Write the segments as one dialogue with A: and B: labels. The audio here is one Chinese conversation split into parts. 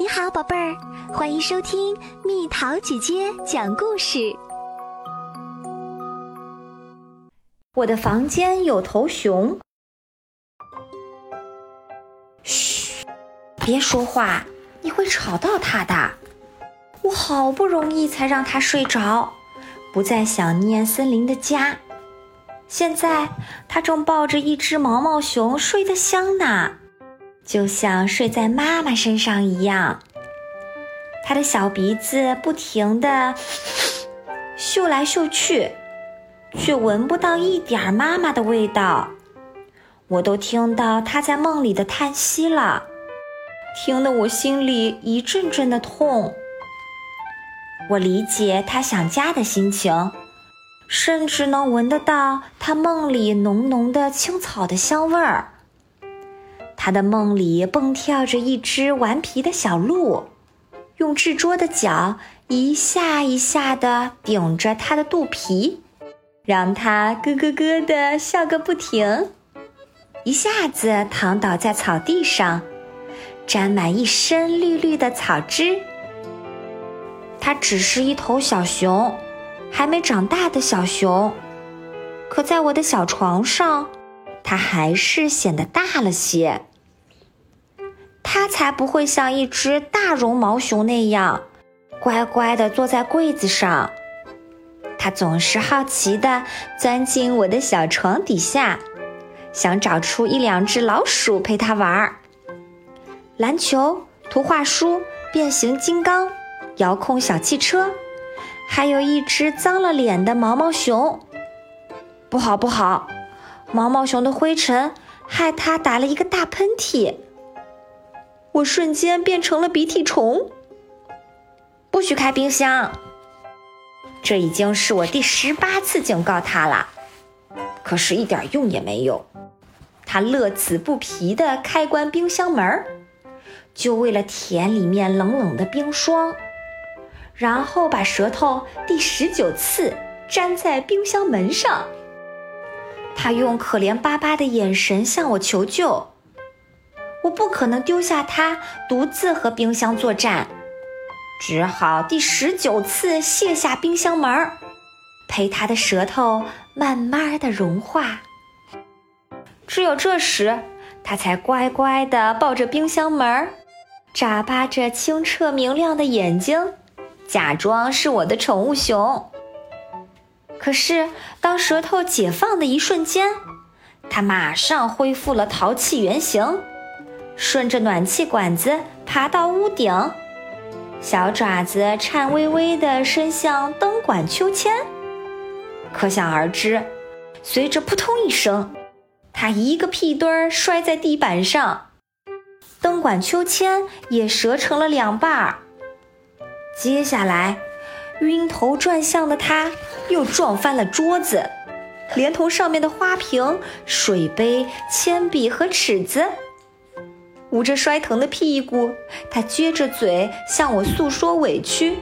A: 你好，宝贝儿，欢迎收听蜜桃姐姐讲故事。
B: 我的房间有头熊。嘘，别说话，你会吵到它的。我好不容易才让它睡着，不再想念森林的家。现在，它正抱着一只毛毛熊睡得香呢。就像睡在妈妈身上一样，他的小鼻子不停地 嗅来嗅去，却闻不到一点妈妈的味道。我都听到他在梦里的叹息了，听得我心里一阵阵的痛。我理解他想家的心情，甚至能闻得到他梦里浓浓的青草的香味儿。他的梦里蹦跳着一只顽皮的小鹿，用智拙的脚一下一下地顶着他的肚皮，让他咯咯咯地笑个不停。一下子躺倒在草地上，沾满一身绿绿的草汁。它只是一头小熊，还没长大的小熊，可在我的小床上，它还是显得大了些。它才不会像一只大绒毛熊那样，乖乖地坐在柜子上。它总是好奇地钻进我的小床底下，想找出一两只老鼠陪它玩儿。篮球、图画书、变形金刚、遥控小汽车，还有一只脏了脸的毛毛熊。不好，不好！毛毛熊的灰尘害它打了一个大喷嚏。我瞬间变成了鼻涕虫。不许开冰箱！这已经是我第十八次警告他了，可是一点用也没有。他乐此不疲地开关冰箱门儿，就为了舔里面冷冷的冰霜，然后把舌头第十九次粘在冰箱门上。他用可怜巴巴的眼神向我求救。我不可能丢下它独自和冰箱作战，只好第十九次卸下冰箱门，陪它的舌头慢慢的融化。只有这时，它才乖乖的抱着冰箱门，眨巴着清澈明亮的眼睛，假装是我的宠物熊。可是，当舌头解放的一瞬间，它马上恢复了淘气原形。顺着暖气管子爬到屋顶，小爪子颤巍巍地伸向灯管秋千。可想而知，随着扑通一声，它一个屁墩儿摔在地板上，灯管秋千也折成了两半儿。接下来，晕头转向的它又撞翻了桌子，连同上面的花瓶、水杯、铅笔和尺子。捂着摔疼的屁股，他撅着嘴向我诉说委屈，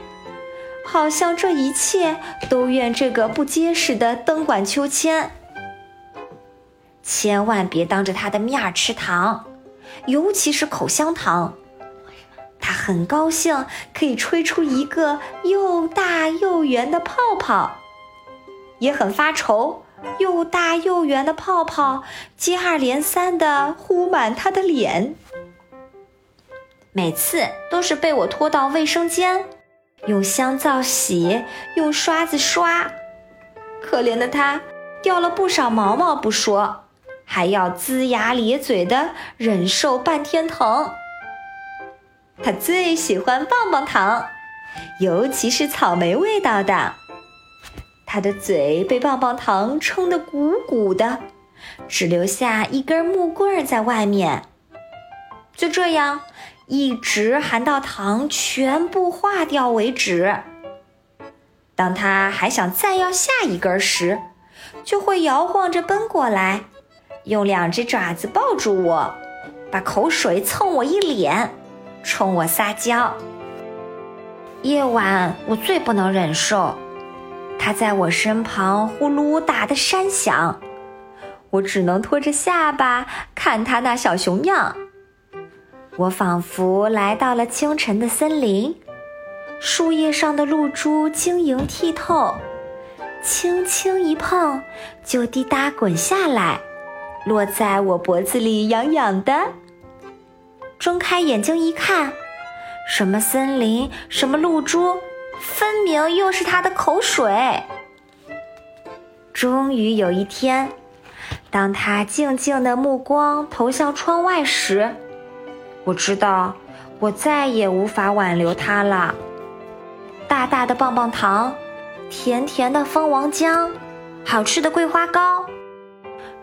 B: 好像这一切都怨这个不结实的灯管秋千。千万别当着他的面吃糖，尤其是口香糖。他很高兴可以吹出一个又大又圆的泡泡，也很发愁，又大又圆的泡泡接二连三地糊满他的脸。每次都是被我拖到卫生间，用香皂洗，用刷子刷。可怜的它，掉了不少毛毛不说，还要龇牙咧嘴的忍受半天疼。它最喜欢棒棒糖，尤其是草莓味道的。它的嘴被棒棒糖撑得鼓鼓的，只留下一根木棍在外面。就这样。一直含到糖全部化掉为止。当他还想再要下一根时，就会摇晃着奔过来，用两只爪子抱住我，把口水蹭我一脸，冲我撒娇。夜晚我最不能忍受，他在我身旁呼噜打的山响，我只能拖着下巴看他那小熊样。我仿佛来到了清晨的森林，树叶上的露珠晶莹剔透，轻轻一碰就滴答滚下来，落在我脖子里痒痒的。睁开眼睛一看，什么森林，什么露珠，分明又是他的口水。终于有一天，当他静静的目光投向窗外时，我知道我再也无法挽留他了。大大的棒棒糖，甜甜的蜂王浆，好吃的桂花糕，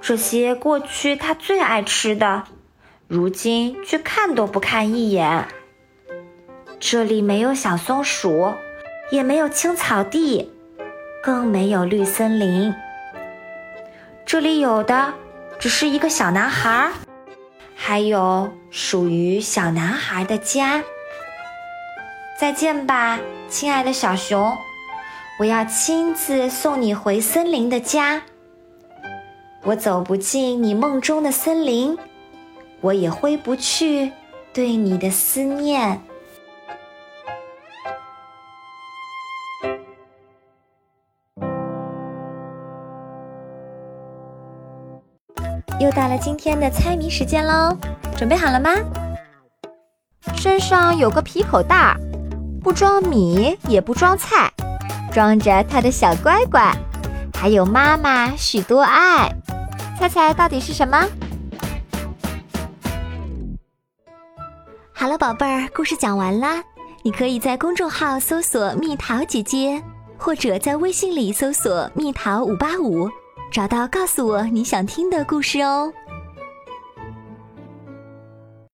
B: 这些过去他最爱吃的，如今却看都不看一眼。这里没有小松鼠，也没有青草地，更没有绿森林。这里有的只是一个小男孩，还有属于小男孩的家。再见吧，亲爱的小熊，我要亲自送你回森林的家。我走不进你梦中的森林，我也挥不去对你的思念。又到了今天的猜谜时间喽，准备好了吗？
C: 身上有个皮口袋，不装米也不装菜，装着他的小乖乖，还有妈妈许多爱。猜猜到底是什么？
A: 好了，宝贝儿，故事讲完啦。你可以在公众号搜索“蜜桃姐姐”，或者在微信里搜索“蜜桃五八五”。找到，告诉我你想听的故事哦。